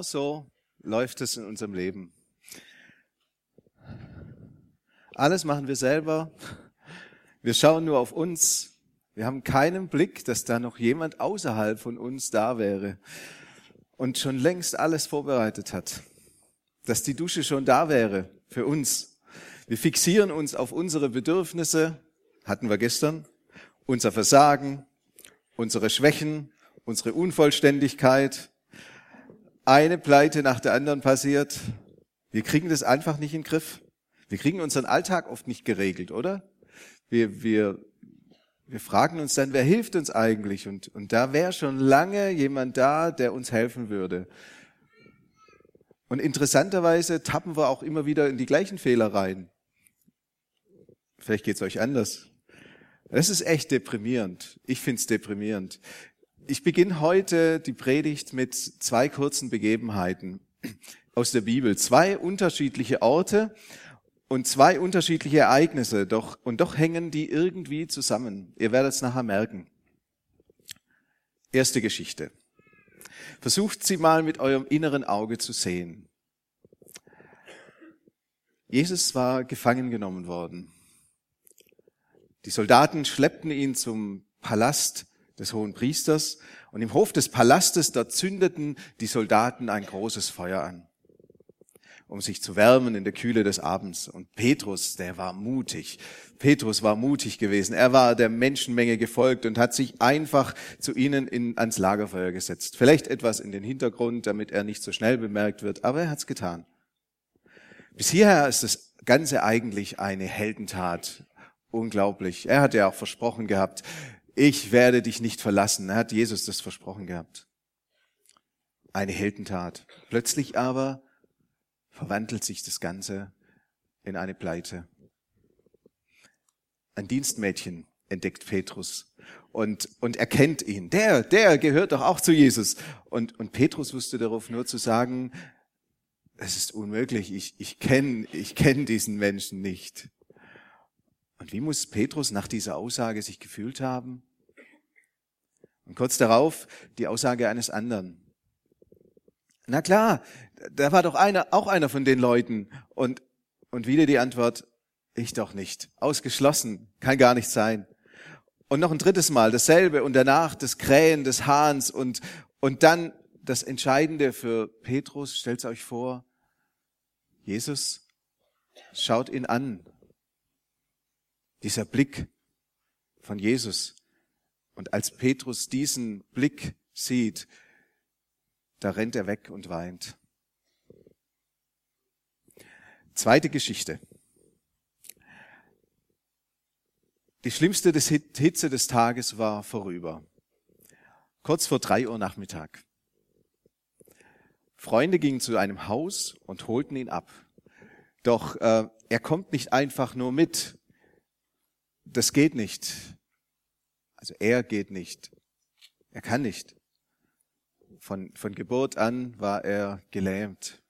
Genau so läuft es in unserem Leben. Alles machen wir selber. Wir schauen nur auf uns. Wir haben keinen Blick, dass da noch jemand außerhalb von uns da wäre und schon längst alles vorbereitet hat. Dass die Dusche schon da wäre für uns. Wir fixieren uns auf unsere Bedürfnisse, hatten wir gestern, unser Versagen, unsere Schwächen, unsere Unvollständigkeit, eine Pleite nach der anderen passiert. Wir kriegen das einfach nicht in den Griff. Wir kriegen unseren Alltag oft nicht geregelt, oder? Wir, wir, wir fragen uns dann, wer hilft uns eigentlich? Und, und da wäre schon lange jemand da, der uns helfen würde. Und interessanterweise tappen wir auch immer wieder in die gleichen Fehler rein. Vielleicht geht's euch anders. Das ist echt deprimierend. Ich find's deprimierend. Ich beginne heute die Predigt mit zwei kurzen Begebenheiten aus der Bibel. Zwei unterschiedliche Orte und zwei unterschiedliche Ereignisse, doch, und doch hängen die irgendwie zusammen. Ihr werdet es nachher merken. Erste Geschichte. Versucht sie mal mit eurem inneren Auge zu sehen. Jesus war gefangen genommen worden. Die Soldaten schleppten ihn zum Palast des hohen Priesters. Und im Hof des Palastes, da zündeten die Soldaten ein großes Feuer an, um sich zu wärmen in der Kühle des Abends. Und Petrus, der war mutig. Petrus war mutig gewesen. Er war der Menschenmenge gefolgt und hat sich einfach zu ihnen in, ans Lagerfeuer gesetzt. Vielleicht etwas in den Hintergrund, damit er nicht so schnell bemerkt wird, aber er hat's getan. Bis hierher ist das Ganze eigentlich eine Heldentat. Unglaublich. Er hat ja auch versprochen gehabt, ich werde dich nicht verlassen. Er hat Jesus das versprochen gehabt. Eine Heldentat. Plötzlich aber verwandelt sich das Ganze in eine Pleite. Ein Dienstmädchen entdeckt Petrus und, und erkennt ihn. Der, der gehört doch auch zu Jesus. Und, und Petrus wusste darauf nur zu sagen, es ist unmöglich, ich, ich kenne ich kenn diesen Menschen nicht. Und wie muss Petrus nach dieser Aussage sich gefühlt haben? Und kurz darauf die Aussage eines anderen. Na klar, da war doch einer, auch einer von den Leuten. Und, und wieder die Antwort, ich doch nicht. Ausgeschlossen, kann gar nicht sein. Und noch ein drittes Mal dasselbe und danach das Krähen des Hahns und, und dann das Entscheidende für Petrus, stellt euch vor, Jesus schaut ihn an dieser Blick von Jesus. Und als Petrus diesen Blick sieht, da rennt er weg und weint. Zweite Geschichte. Die schlimmste Hitze des Tages war vorüber. Kurz vor drei Uhr Nachmittag. Freunde gingen zu einem Haus und holten ihn ab. Doch äh, er kommt nicht einfach nur mit, das geht nicht. Also er geht nicht. Er kann nicht. Von, von Geburt an war er gelähmt.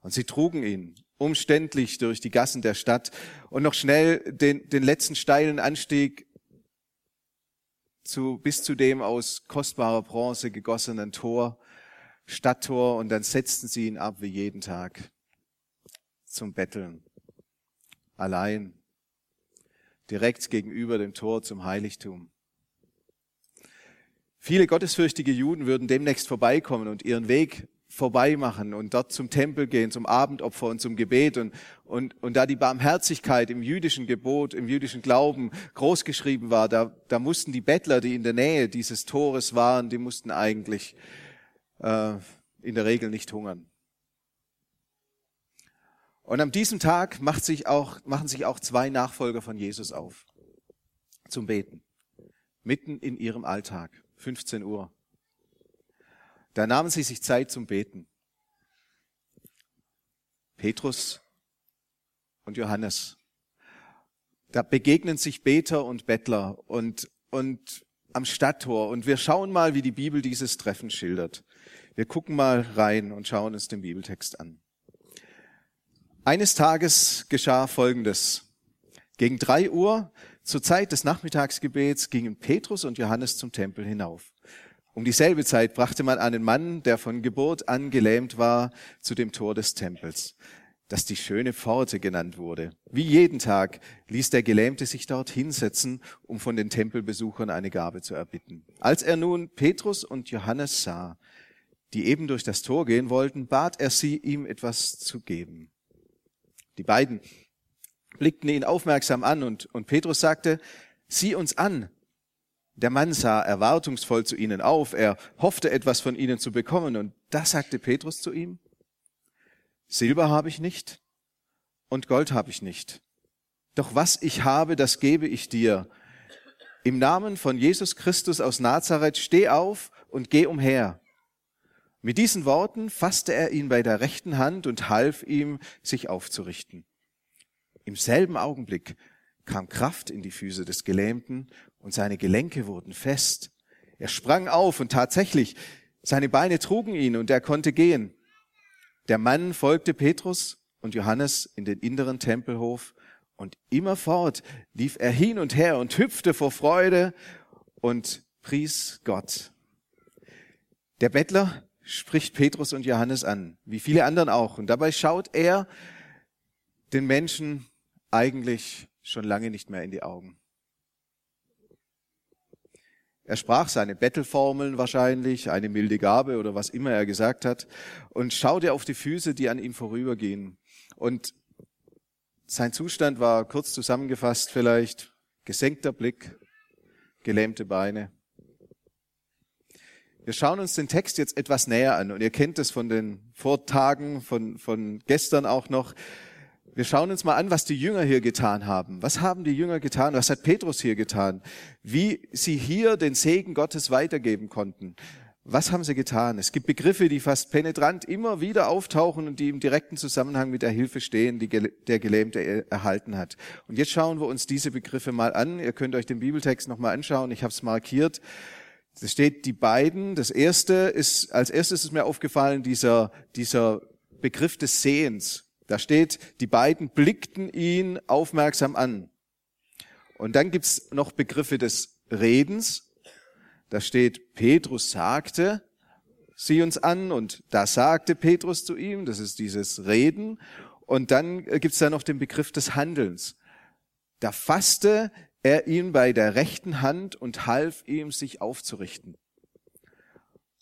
Und sie trugen ihn umständlich durch die Gassen der Stadt und noch schnell den, den letzten steilen Anstieg zu, bis zu dem aus kostbarer Bronze gegossenen Tor, Stadttor, und dann setzten sie ihn ab wie jeden Tag zum Betteln. Allein direkt gegenüber dem Tor zum Heiligtum. Viele gottesfürchtige Juden würden demnächst vorbeikommen und ihren Weg vorbei machen und dort zum Tempel gehen, zum Abendopfer und zum Gebet und, und, und da die Barmherzigkeit im jüdischen Gebot, im jüdischen Glauben großgeschrieben war, da, da mussten die Bettler, die in der Nähe dieses Tores waren, die mussten eigentlich äh, in der Regel nicht hungern. Und an diesem Tag macht sich auch, machen sich auch zwei Nachfolger von Jesus auf zum Beten. Mitten in ihrem Alltag, 15 Uhr. Da nahmen sie sich Zeit zum Beten. Petrus und Johannes. Da begegnen sich Beter und Bettler und, und am Stadttor. Und wir schauen mal, wie die Bibel dieses Treffen schildert. Wir gucken mal rein und schauen uns den Bibeltext an. Eines Tages geschah Folgendes. Gegen drei Uhr zur Zeit des Nachmittagsgebets gingen Petrus und Johannes zum Tempel hinauf. Um dieselbe Zeit brachte man einen Mann, der von Geburt an gelähmt war, zu dem Tor des Tempels, das die schöne Pforte genannt wurde. Wie jeden Tag ließ der Gelähmte sich dort hinsetzen, um von den Tempelbesuchern eine Gabe zu erbitten. Als er nun Petrus und Johannes sah, die eben durch das Tor gehen wollten, bat er sie, ihm etwas zu geben. Die beiden blickten ihn aufmerksam an und, und Petrus sagte, sieh uns an. Der Mann sah erwartungsvoll zu ihnen auf, er hoffte etwas von ihnen zu bekommen und da sagte Petrus zu ihm, Silber habe ich nicht und Gold habe ich nicht. Doch was ich habe, das gebe ich dir. Im Namen von Jesus Christus aus Nazareth steh auf und geh umher. Mit diesen Worten fasste er ihn bei der rechten Hand und half ihm, sich aufzurichten. Im selben Augenblick kam Kraft in die Füße des Gelähmten und seine Gelenke wurden fest. Er sprang auf und tatsächlich, seine Beine trugen ihn und er konnte gehen. Der Mann folgte Petrus und Johannes in den inneren Tempelhof und immerfort lief er hin und her und hüpfte vor Freude und pries Gott. Der Bettler spricht Petrus und Johannes an, wie viele anderen auch. Und dabei schaut er den Menschen eigentlich schon lange nicht mehr in die Augen. Er sprach seine Bettelformeln wahrscheinlich, eine milde Gabe oder was immer er gesagt hat, und schaute auf die Füße, die an ihm vorübergehen. Und sein Zustand war kurz zusammengefasst vielleicht gesenkter Blick, gelähmte Beine. Wir schauen uns den Text jetzt etwas näher an und ihr kennt es von den Vortagen, von, von gestern auch noch. Wir schauen uns mal an, was die Jünger hier getan haben. Was haben die Jünger getan? Was hat Petrus hier getan? Wie sie hier den Segen Gottes weitergeben konnten. Was haben sie getan? Es gibt Begriffe, die fast penetrant immer wieder auftauchen und die im direkten Zusammenhang mit der Hilfe stehen, die der Gelähmte erhalten hat. Und jetzt schauen wir uns diese Begriffe mal an. Ihr könnt euch den Bibeltext nochmal anschauen. Ich habe es markiert. Es steht die beiden. Das erste ist, als erstes ist mir aufgefallen, dieser, dieser Begriff des Sehens. Da steht, die beiden blickten ihn aufmerksam an. Und dann gibt's noch Begriffe des Redens. Da steht, Petrus sagte, sieh uns an und da sagte Petrus zu ihm, das ist dieses Reden. Und dann gibt's da noch den Begriff des Handelns. Da fasste er ihn bei der rechten Hand und half ihm, sich aufzurichten.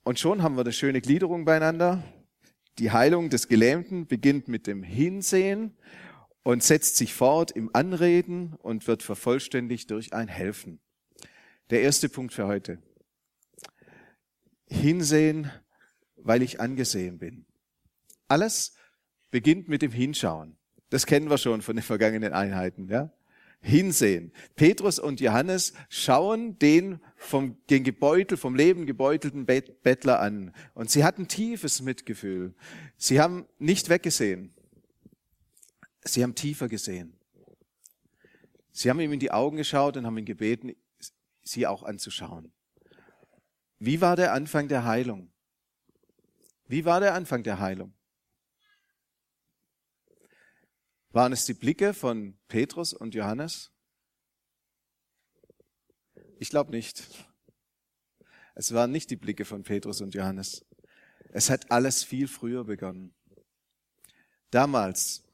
Und schon haben wir eine schöne Gliederung beieinander. Die Heilung des Gelähmten beginnt mit dem Hinsehen und setzt sich fort im Anreden und wird vervollständigt durch ein Helfen. Der erste Punkt für heute. Hinsehen, weil ich angesehen bin. Alles beginnt mit dem Hinschauen. Das kennen wir schon von den vergangenen Einheiten, ja? Hinsehen. Petrus und Johannes schauen den vom den Gebeutel, vom Leben gebeutelten Bettler an. Und sie hatten tiefes Mitgefühl. Sie haben nicht weggesehen. Sie haben tiefer gesehen. Sie haben ihm in die Augen geschaut und haben ihn gebeten, sie auch anzuschauen. Wie war der Anfang der Heilung? Wie war der Anfang der Heilung? Waren es die Blicke von Petrus und Johannes? Ich glaube nicht. Es waren nicht die Blicke von Petrus und Johannes. Es hat alles viel früher begonnen. Damals,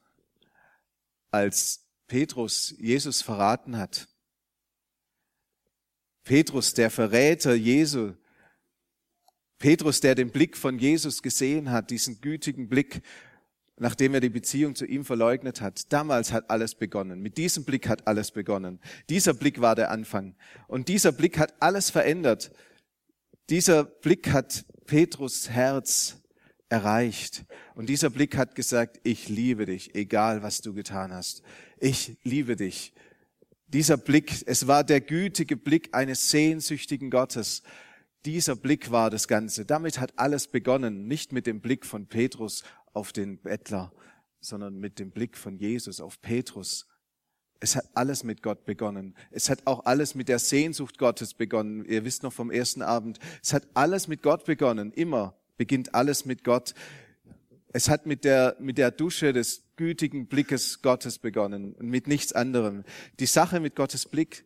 als Petrus Jesus verraten hat, Petrus, der Verräter Jesu, Petrus, der den Blick von Jesus gesehen hat, diesen gütigen Blick, nachdem er die Beziehung zu ihm verleugnet hat. Damals hat alles begonnen. Mit diesem Blick hat alles begonnen. Dieser Blick war der Anfang. Und dieser Blick hat alles verändert. Dieser Blick hat Petrus Herz erreicht. Und dieser Blick hat gesagt, ich liebe dich, egal was du getan hast. Ich liebe dich. Dieser Blick, es war der gütige Blick eines sehnsüchtigen Gottes, Dieser Blick war das Ganze. Damit hat alles begonnen. Nicht mit dem Blick von Petrus auf den Bettler, sondern mit dem Blick von Jesus auf Petrus. Es hat alles mit Gott begonnen. Es hat auch alles mit der Sehnsucht Gottes begonnen. Ihr wisst noch vom ersten Abend. Es hat alles mit Gott begonnen. Immer beginnt alles mit Gott. Es hat mit der, mit der Dusche des gütigen Blickes Gottes begonnen und mit nichts anderem. Die Sache mit Gottes Blick,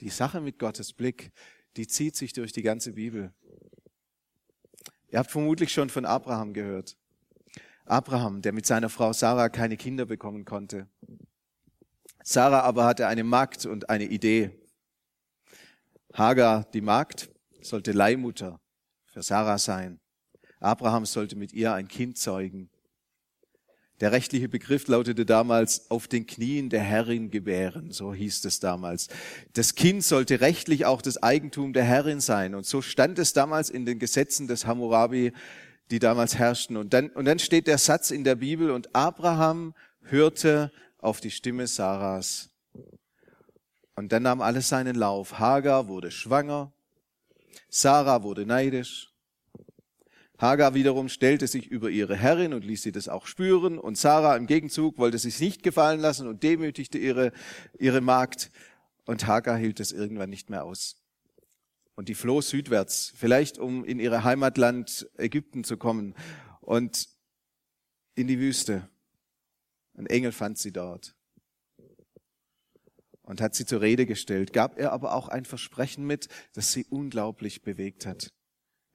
die Sache mit Gottes Blick, die zieht sich durch die ganze Bibel. Ihr habt vermutlich schon von Abraham gehört. Abraham, der mit seiner Frau Sarah keine Kinder bekommen konnte. Sarah aber hatte eine Magd und eine Idee. Hagar, die Magd, sollte Leihmutter für Sarah sein. Abraham sollte mit ihr ein Kind zeugen. Der rechtliche Begriff lautete damals auf den Knien der Herrin gebären, so hieß es damals. Das Kind sollte rechtlich auch das Eigentum der Herrin sein und so stand es damals in den Gesetzen des Hammurabi, die damals herrschten. Und dann, und dann steht der Satz in der Bibel und Abraham hörte auf die Stimme Sarahs. Und dann nahm alles seinen Lauf. Hagar wurde schwanger, Sarah wurde neidisch, Hagar wiederum stellte sich über ihre Herrin und ließ sie das auch spüren. Und Sarah im Gegenzug wollte sich nicht gefallen lassen und demütigte ihre, ihre Magd. Und Hagar hielt es irgendwann nicht mehr aus. Und die floh südwärts, vielleicht um in ihre Heimatland Ägypten zu kommen und in die Wüste. Ein Engel fand sie dort und hat sie zur Rede gestellt, gab er aber auch ein Versprechen mit, das sie unglaublich bewegt hat.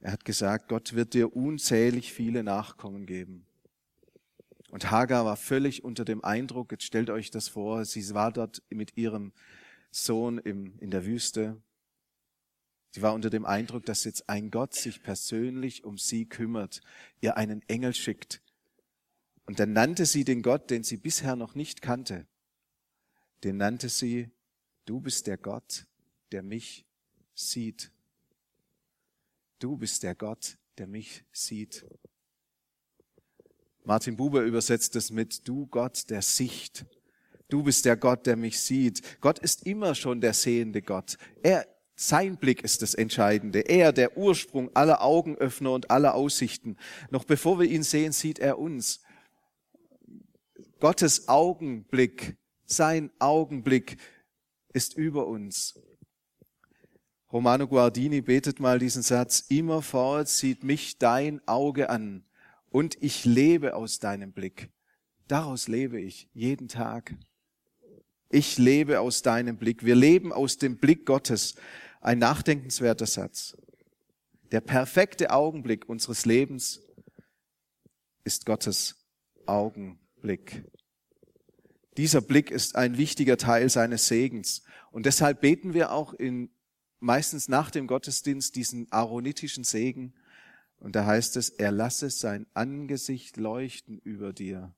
Er hat gesagt, Gott wird dir unzählig viele Nachkommen geben. Und Hagar war völlig unter dem Eindruck, jetzt stellt euch das vor, sie war dort mit ihrem Sohn im, in der Wüste. Sie war unter dem Eindruck, dass jetzt ein Gott sich persönlich um sie kümmert, ihr einen Engel schickt. Und dann nannte sie den Gott, den sie bisher noch nicht kannte. Den nannte sie, du bist der Gott, der mich sieht. Du bist der Gott, der mich sieht. Martin Buber übersetzt es mit Du Gott der Sicht. Du bist der Gott, der mich sieht. Gott ist immer schon der sehende Gott. Er, sein Blick ist das Entscheidende. Er, der Ursprung aller Augenöffner und aller Aussichten. Noch bevor wir ihn sehen, sieht er uns. Gottes Augenblick, sein Augenblick ist über uns. Romano Guardini betet mal diesen Satz, immerfort sieht mich dein Auge an und ich lebe aus deinem Blick. Daraus lebe ich jeden Tag. Ich lebe aus deinem Blick. Wir leben aus dem Blick Gottes. Ein nachdenkenswerter Satz. Der perfekte Augenblick unseres Lebens ist Gottes Augenblick. Dieser Blick ist ein wichtiger Teil seines Segens. Und deshalb beten wir auch in meistens nach dem Gottesdienst diesen aaronitischen Segen. Und da heißt es, er lasse sein Angesicht leuchten über dir.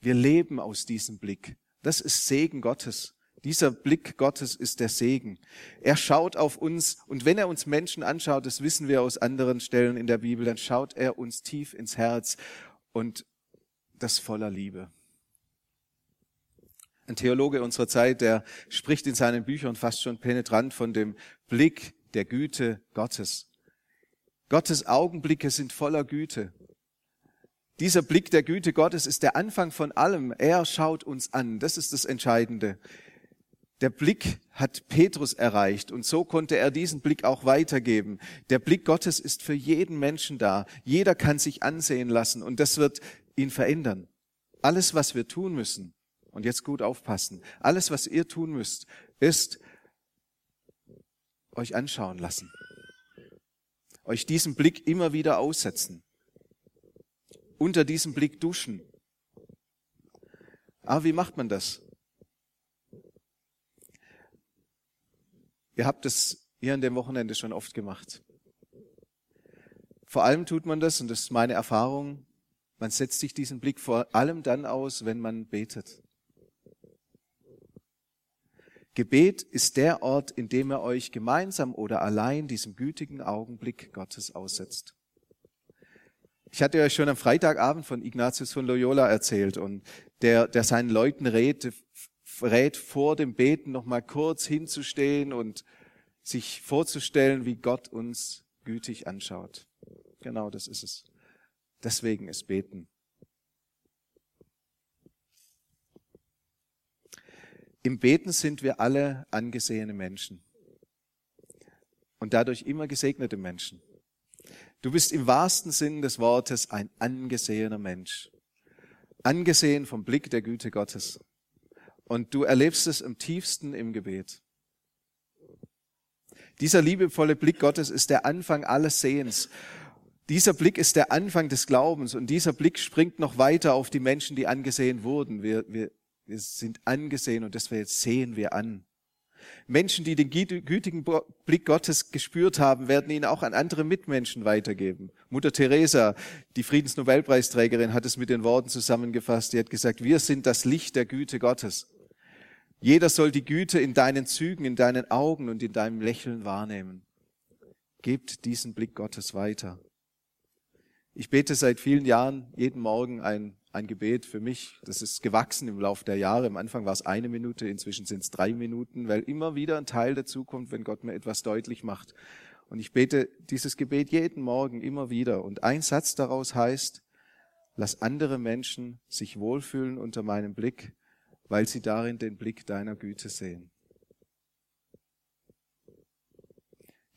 Wir leben aus diesem Blick. Das ist Segen Gottes. Dieser Blick Gottes ist der Segen. Er schaut auf uns und wenn er uns Menschen anschaut, das wissen wir aus anderen Stellen in der Bibel, dann schaut er uns tief ins Herz und das voller Liebe. Ein Theologe unserer Zeit, der spricht in seinen Büchern fast schon penetrant von dem Blick der Güte Gottes. Gottes Augenblicke sind voller Güte. Dieser Blick der Güte Gottes ist der Anfang von allem. Er schaut uns an. Das ist das Entscheidende. Der Blick hat Petrus erreicht und so konnte er diesen Blick auch weitergeben. Der Blick Gottes ist für jeden Menschen da. Jeder kann sich ansehen lassen und das wird ihn verändern. Alles, was wir tun müssen, und jetzt gut aufpassen. Alles, was ihr tun müsst, ist euch anschauen lassen. Euch diesen Blick immer wieder aussetzen. Unter diesem Blick duschen. Aber wie macht man das? Ihr habt es hier an dem Wochenende schon oft gemacht. Vor allem tut man das, und das ist meine Erfahrung, man setzt sich diesen Blick vor allem dann aus, wenn man betet. Gebet ist der Ort, in dem er euch gemeinsam oder allein diesem gütigen Augenblick Gottes aussetzt. Ich hatte euch schon am Freitagabend von Ignatius von Loyola erzählt und der, der seinen Leuten rät, rät vor dem Beten noch mal kurz hinzustehen und sich vorzustellen, wie Gott uns gütig anschaut. Genau das ist es. Deswegen ist Beten. Im Beten sind wir alle angesehene Menschen und dadurch immer gesegnete Menschen. Du bist im wahrsten Sinn des Wortes ein angesehener Mensch. Angesehen vom Blick der Güte Gottes. Und du erlebst es im tiefsten im Gebet. Dieser liebevolle Blick Gottes ist der Anfang alles Sehens. Dieser Blick ist der Anfang des Glaubens und dieser Blick springt noch weiter auf die Menschen, die angesehen wurden. Wir, wir, wir sind angesehen und deswegen sehen wir an. Menschen, die den gütigen Blick Gottes gespürt haben, werden ihn auch an andere Mitmenschen weitergeben. Mutter Teresa, die Friedensnobelpreisträgerin, hat es mit den Worten zusammengefasst. Die hat gesagt, wir sind das Licht der Güte Gottes. Jeder soll die Güte in deinen Zügen, in deinen Augen und in deinem Lächeln wahrnehmen. Gebt diesen Blick Gottes weiter. Ich bete seit vielen Jahren jeden Morgen ein ein Gebet für mich, das ist gewachsen im Laufe der Jahre. Am Anfang war es eine Minute, inzwischen sind es drei Minuten, weil immer wieder ein Teil dazukommt, wenn Gott mir etwas deutlich macht. Und ich bete dieses Gebet jeden Morgen immer wieder. Und ein Satz daraus heißt, lass andere Menschen sich wohlfühlen unter meinem Blick, weil sie darin den Blick deiner Güte sehen.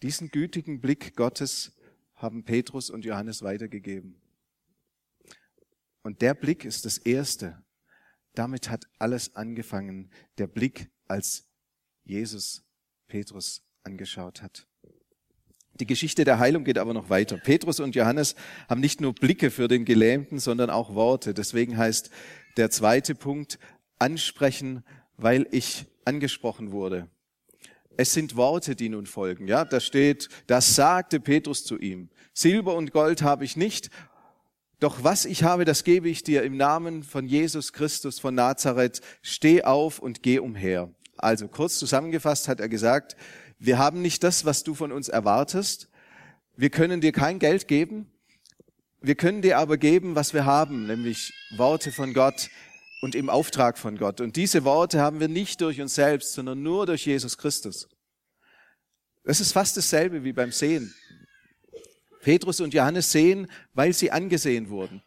Diesen gütigen Blick Gottes haben Petrus und Johannes weitergegeben. Und der Blick ist das Erste. Damit hat alles angefangen. Der Blick, als Jesus Petrus angeschaut hat. Die Geschichte der Heilung geht aber noch weiter. Petrus und Johannes haben nicht nur Blicke für den Gelähmten, sondern auch Worte. Deswegen heißt der zweite Punkt ansprechen, weil ich angesprochen wurde. Es sind Worte, die nun folgen. Ja, da steht, das sagte Petrus zu ihm. Silber und Gold habe ich nicht, doch was ich habe, das gebe ich dir im Namen von Jesus Christus von Nazareth. Steh auf und geh umher. Also kurz zusammengefasst hat er gesagt, wir haben nicht das, was du von uns erwartest. Wir können dir kein Geld geben. Wir können dir aber geben, was wir haben, nämlich Worte von Gott und im Auftrag von Gott. Und diese Worte haben wir nicht durch uns selbst, sondern nur durch Jesus Christus. Das ist fast dasselbe wie beim Sehen. Petrus und Johannes sehen, weil sie angesehen wurden.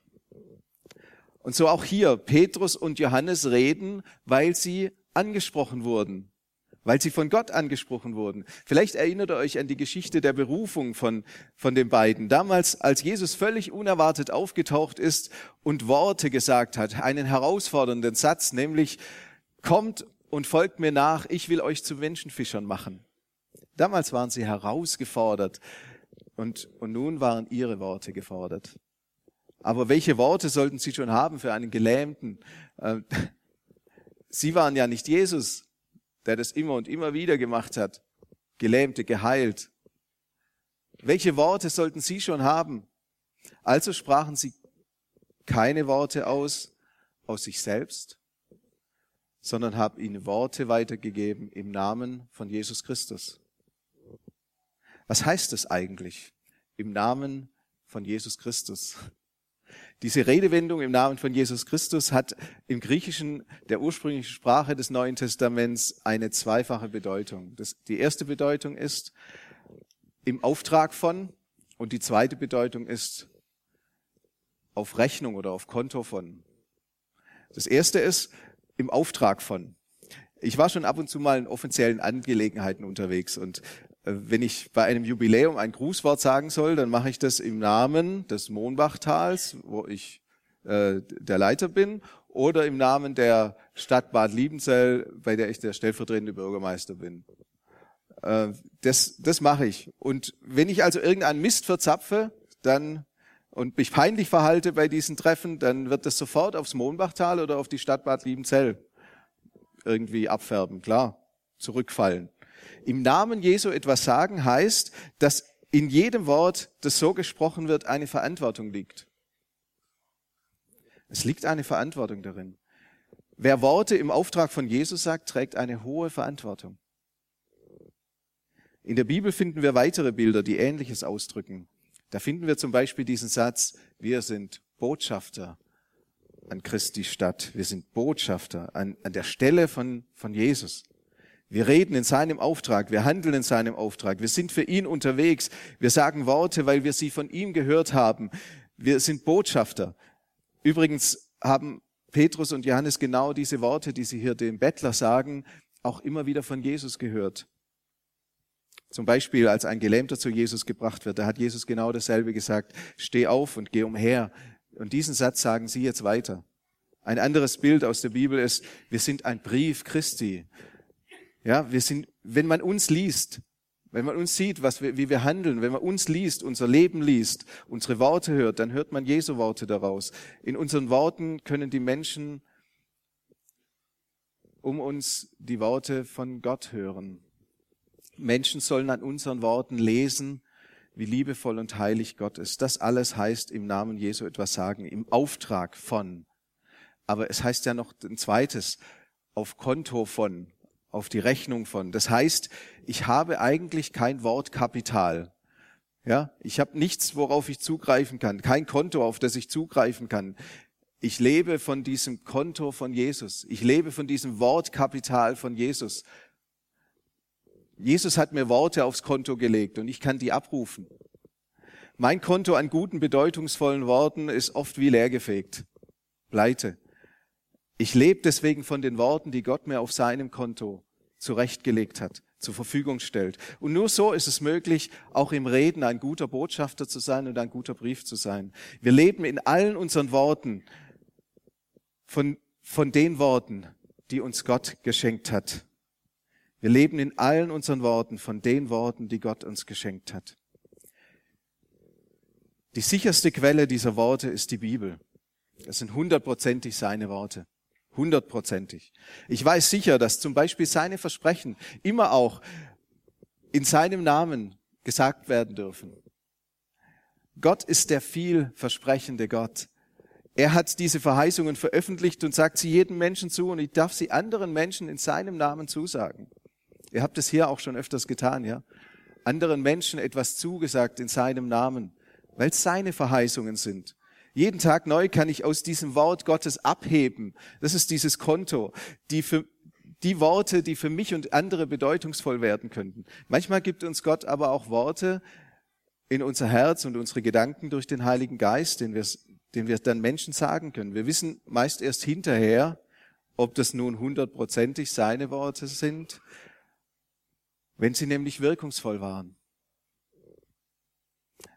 Und so auch hier, Petrus und Johannes reden, weil sie angesprochen wurden, weil sie von Gott angesprochen wurden. Vielleicht erinnert ihr euch an die Geschichte der Berufung von, von den beiden. Damals, als Jesus völlig unerwartet aufgetaucht ist und Worte gesagt hat, einen herausfordernden Satz, nämlich, kommt und folgt mir nach, ich will euch zu Menschenfischern machen. Damals waren sie herausgefordert, und, und nun waren ihre Worte gefordert. Aber welche Worte sollten sie schon haben für einen Gelähmten? Ähm, sie waren ja nicht Jesus, der das immer und immer wieder gemacht hat. Gelähmte geheilt. Welche Worte sollten sie schon haben? Also sprachen sie keine Worte aus, aus sich selbst, sondern haben ihnen Worte weitergegeben im Namen von Jesus Christus. Was heißt das eigentlich? Im Namen von Jesus Christus. Diese Redewendung im Namen von Jesus Christus hat im Griechischen, der ursprünglichen Sprache des Neuen Testaments, eine zweifache Bedeutung. Das, die erste Bedeutung ist im Auftrag von und die zweite Bedeutung ist auf Rechnung oder auf Konto von. Das erste ist im Auftrag von. Ich war schon ab und zu mal in offiziellen Angelegenheiten unterwegs und wenn ich bei einem Jubiläum ein Grußwort sagen soll, dann mache ich das im Namen des Mohnbachtals, wo ich äh, der Leiter bin, oder im Namen der Stadt Bad Liebenzell, bei der ich der stellvertretende Bürgermeister bin. Äh, das, das mache ich. Und wenn ich also irgendeinen Mist verzapfe, dann und mich peinlich verhalte bei diesen Treffen, dann wird das sofort aufs Mohnbachtal oder auf die Stadt Bad Liebenzell irgendwie abfärben, klar, zurückfallen. Im Namen Jesu etwas sagen heißt, dass in jedem Wort, das so gesprochen wird, eine Verantwortung liegt. Es liegt eine Verantwortung darin. Wer Worte im Auftrag von Jesus sagt, trägt eine hohe Verantwortung. In der Bibel finden wir weitere Bilder, die Ähnliches ausdrücken. Da finden wir zum Beispiel diesen Satz, wir sind Botschafter an Christi Stadt. Wir sind Botschafter an, an der Stelle von, von Jesus. Wir reden in seinem Auftrag, wir handeln in seinem Auftrag, wir sind für ihn unterwegs, wir sagen Worte, weil wir sie von ihm gehört haben. Wir sind Botschafter. Übrigens haben Petrus und Johannes genau diese Worte, die sie hier dem Bettler sagen, auch immer wieder von Jesus gehört. Zum Beispiel, als ein Gelähmter zu Jesus gebracht wird, da hat Jesus genau dasselbe gesagt. Steh auf und geh umher. Und diesen Satz sagen sie jetzt weiter. Ein anderes Bild aus der Bibel ist, wir sind ein Brief Christi. Ja, wir sind, wenn man uns liest, wenn man uns sieht, was wir, wie wir handeln, wenn man uns liest, unser Leben liest, unsere Worte hört, dann hört man Jesu Worte daraus. In unseren Worten können die Menschen um uns die Worte von Gott hören. Menschen sollen an unseren Worten lesen, wie liebevoll und heilig Gott ist. Das alles heißt im Namen Jesu etwas sagen, im Auftrag von. Aber es heißt ja noch ein zweites, auf Konto von, auf die Rechnung von. Das heißt, ich habe eigentlich kein Wortkapital. Ja, ich habe nichts, worauf ich zugreifen kann, kein Konto, auf das ich zugreifen kann. Ich lebe von diesem Konto von Jesus. Ich lebe von diesem Wortkapital von Jesus. Jesus hat mir Worte aufs Konto gelegt und ich kann die abrufen. Mein Konto an guten, bedeutungsvollen Worten ist oft wie leergefegt. Pleite. Ich lebe deswegen von den Worten, die Gott mir auf seinem Konto zurechtgelegt hat, zur Verfügung stellt. Und nur so ist es möglich, auch im Reden ein guter Botschafter zu sein und ein guter Brief zu sein. Wir leben in allen unseren Worten von, von den Worten, die uns Gott geschenkt hat. Wir leben in allen unseren Worten von den Worten, die Gott uns geschenkt hat. Die sicherste Quelle dieser Worte ist die Bibel. Das sind hundertprozentig seine Worte. Hundertprozentig. Ich weiß sicher, dass zum Beispiel seine Versprechen immer auch in seinem Namen gesagt werden dürfen. Gott ist der vielversprechende Gott. Er hat diese Verheißungen veröffentlicht und sagt sie jedem Menschen zu und ich darf sie anderen Menschen in seinem Namen zusagen. Ihr habt es hier auch schon öfters getan, ja? Anderen Menschen etwas zugesagt in seinem Namen, weil es seine Verheißungen sind. Jeden Tag neu kann ich aus diesem Wort Gottes abheben. Das ist dieses Konto, die für die Worte, die für mich und andere bedeutungsvoll werden könnten. Manchmal gibt uns Gott aber auch Worte in unser Herz und unsere Gedanken durch den Heiligen Geist, den wir, den wir dann Menschen sagen können. Wir wissen meist erst hinterher, ob das nun hundertprozentig seine Worte sind wenn sie nämlich wirkungsvoll waren.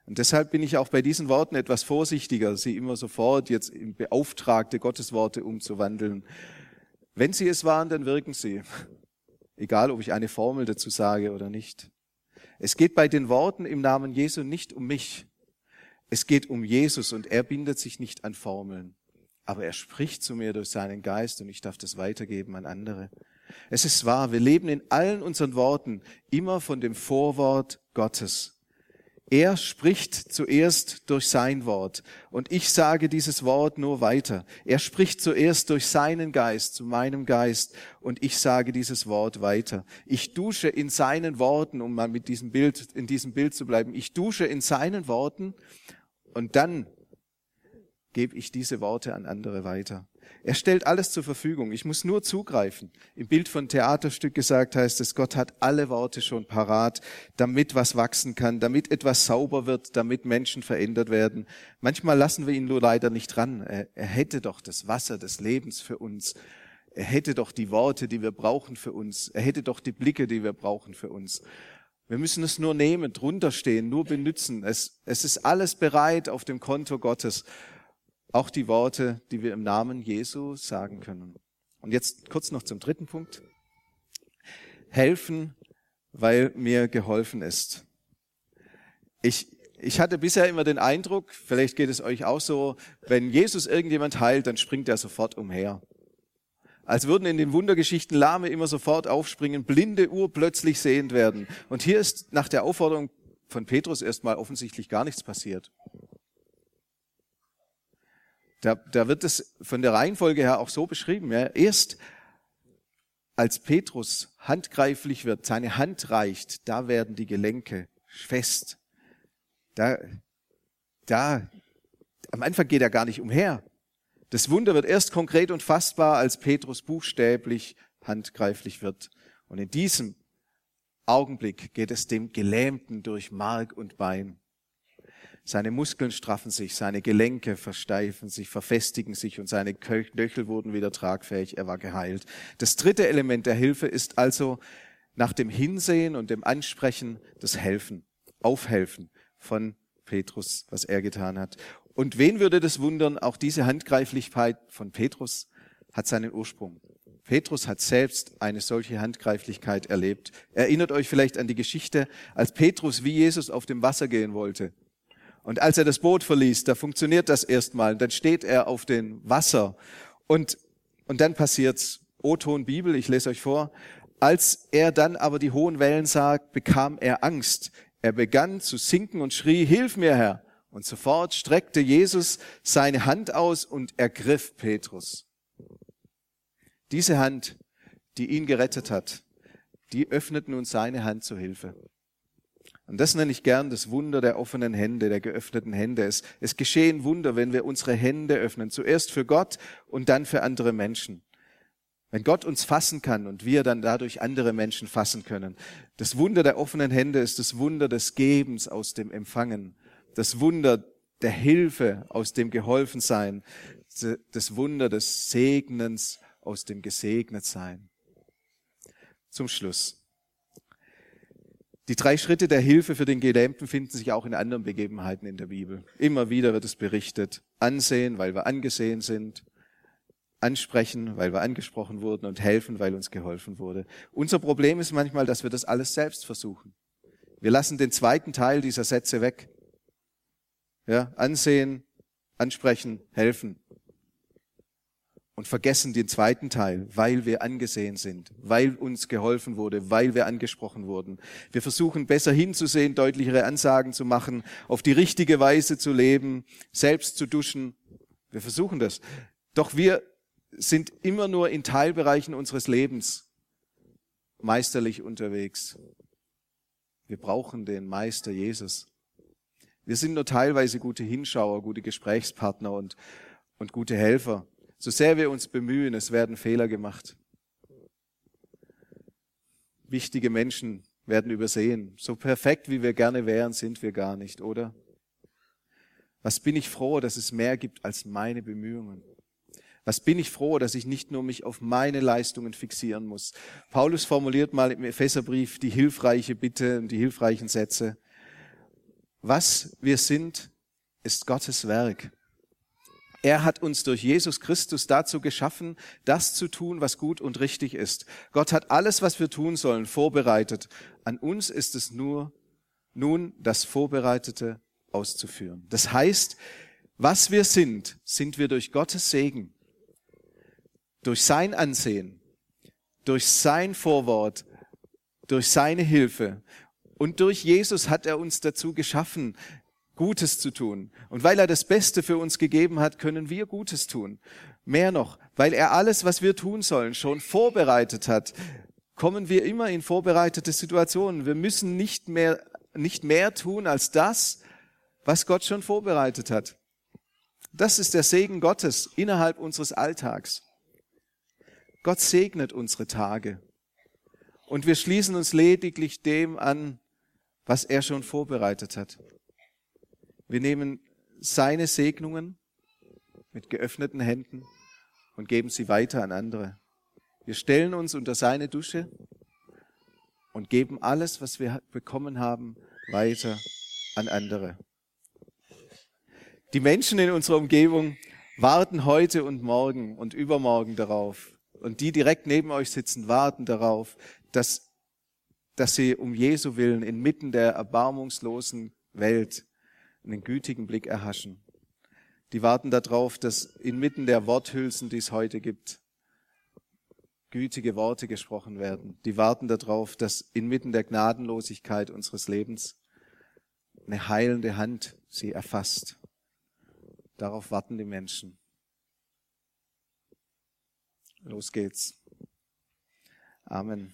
Und deshalb bin ich auch bei diesen Worten etwas vorsichtiger, sie immer sofort jetzt in beauftragte Gottesworte umzuwandeln. Wenn sie es waren, dann wirken sie. Egal, ob ich eine Formel dazu sage oder nicht. Es geht bei den Worten im Namen Jesu nicht um mich. Es geht um Jesus und er bindet sich nicht an Formeln. Aber er spricht zu mir durch seinen Geist und ich darf das weitergeben an andere. Es ist wahr, wir leben in allen unseren Worten immer von dem Vorwort Gottes. Er spricht zuerst durch sein Wort und ich sage dieses Wort nur weiter. Er spricht zuerst durch seinen Geist zu meinem Geist und ich sage dieses Wort weiter. Ich dusche in seinen Worten, um mal mit diesem Bild, in diesem Bild zu bleiben. Ich dusche in seinen Worten und dann gebe ich diese Worte an andere weiter. Er stellt alles zur Verfügung. Ich muss nur zugreifen. Im Bild von Theaterstück gesagt heißt es, Gott hat alle Worte schon parat, damit was wachsen kann, damit etwas sauber wird, damit Menschen verändert werden. Manchmal lassen wir ihn nur leider nicht dran. Er, er hätte doch das Wasser des Lebens für uns. Er hätte doch die Worte, die wir brauchen für uns. Er hätte doch die Blicke, die wir brauchen für uns. Wir müssen es nur nehmen, drunter stehen, nur benutzen. Es, es ist alles bereit auf dem Konto Gottes auch die Worte, die wir im Namen Jesu sagen können. Und jetzt kurz noch zum dritten Punkt. Helfen, weil mir geholfen ist. Ich, ich hatte bisher immer den Eindruck, vielleicht geht es euch auch so, wenn Jesus irgendjemand heilt, dann springt er sofort umher. Als würden in den Wundergeschichten Lahme immer sofort aufspringen, blinde urplötzlich sehend werden. Und hier ist nach der Aufforderung von Petrus erstmal offensichtlich gar nichts passiert. Da, da wird es von der Reihenfolge her auch so beschrieben. Ja. Erst als Petrus handgreiflich wird, seine Hand reicht, da werden die Gelenke fest. Da, da, am Anfang geht er gar nicht umher. Das Wunder wird erst konkret und fassbar, als Petrus buchstäblich handgreiflich wird Und in diesem Augenblick geht es dem Gelähmten durch Mark und Bein. Seine Muskeln straffen sich, seine Gelenke versteifen sich, verfestigen sich und seine Knöchel wurden wieder tragfähig. Er war geheilt. Das dritte Element der Hilfe ist also nach dem Hinsehen und dem Ansprechen das Helfen, Aufhelfen von Petrus, was er getan hat. Und wen würde das wundern? Auch diese Handgreiflichkeit von Petrus hat seinen Ursprung. Petrus hat selbst eine solche Handgreiflichkeit erlebt. Erinnert euch vielleicht an die Geschichte, als Petrus wie Jesus auf dem Wasser gehen wollte. Und als er das Boot verließ, da funktioniert das erstmal. Dann steht er auf dem Wasser. Und, und dann passiert's. O-Ton Bibel, ich lese euch vor. Als er dann aber die hohen Wellen sah, bekam er Angst. Er begann zu sinken und schrie, Hilf mir, Herr. Und sofort streckte Jesus seine Hand aus und ergriff Petrus. Diese Hand, die ihn gerettet hat, die öffnet nun seine Hand zur Hilfe. Und das nenne ich gern das Wunder der offenen Hände, der geöffneten Hände. Es, es geschehen Wunder, wenn wir unsere Hände öffnen. Zuerst für Gott und dann für andere Menschen. Wenn Gott uns fassen kann und wir dann dadurch andere Menschen fassen können. Das Wunder der offenen Hände ist das Wunder des Gebens aus dem Empfangen. Das Wunder der Hilfe aus dem Geholfensein. Das Wunder des Segnens aus dem Gesegnetsein. Zum Schluss. Die drei Schritte der Hilfe für den Gelähmten finden sich auch in anderen Begebenheiten in der Bibel. Immer wieder wird es berichtet. Ansehen, weil wir angesehen sind. Ansprechen, weil wir angesprochen wurden und helfen, weil uns geholfen wurde. Unser Problem ist manchmal, dass wir das alles selbst versuchen. Wir lassen den zweiten Teil dieser Sätze weg. Ja, ansehen, ansprechen, helfen und vergessen den zweiten Teil, weil wir angesehen sind, weil uns geholfen wurde, weil wir angesprochen wurden. Wir versuchen besser hinzusehen, deutlichere Ansagen zu machen, auf die richtige Weise zu leben, selbst zu duschen. Wir versuchen das. Doch wir sind immer nur in Teilbereichen unseres Lebens meisterlich unterwegs. Wir brauchen den Meister Jesus. Wir sind nur teilweise gute Hinschauer, gute Gesprächspartner und, und gute Helfer. So sehr wir uns bemühen, es werden Fehler gemacht. Wichtige Menschen werden übersehen. So perfekt, wie wir gerne wären, sind wir gar nicht, oder? Was bin ich froh, dass es mehr gibt als meine Bemühungen? Was bin ich froh, dass ich nicht nur mich auf meine Leistungen fixieren muss? Paulus formuliert mal im Epheserbrief die hilfreiche Bitte und die hilfreichen Sätze. Was wir sind, ist Gottes Werk. Er hat uns durch Jesus Christus dazu geschaffen, das zu tun, was gut und richtig ist. Gott hat alles, was wir tun sollen, vorbereitet. An uns ist es nur nun das Vorbereitete auszuführen. Das heißt, was wir sind, sind wir durch Gottes Segen, durch sein Ansehen, durch sein Vorwort, durch seine Hilfe und durch Jesus hat er uns dazu geschaffen, Gutes zu tun. Und weil er das Beste für uns gegeben hat, können wir Gutes tun. Mehr noch, weil er alles, was wir tun sollen, schon vorbereitet hat, kommen wir immer in vorbereitete Situationen. Wir müssen nicht mehr, nicht mehr tun als das, was Gott schon vorbereitet hat. Das ist der Segen Gottes innerhalb unseres Alltags. Gott segnet unsere Tage. Und wir schließen uns lediglich dem an, was er schon vorbereitet hat. Wir nehmen seine Segnungen mit geöffneten Händen und geben sie weiter an andere. Wir stellen uns unter seine Dusche und geben alles, was wir bekommen haben, weiter an andere. Die Menschen in unserer Umgebung warten heute und morgen und übermorgen darauf. Und die direkt neben euch sitzen, warten darauf, dass, dass sie um Jesu willen inmitten der erbarmungslosen Welt einen gütigen Blick erhaschen. Die warten darauf, dass inmitten der Worthülsen, die es heute gibt, gütige Worte gesprochen werden. Die warten darauf, dass inmitten der Gnadenlosigkeit unseres Lebens eine heilende Hand sie erfasst. Darauf warten die Menschen. Los geht's. Amen.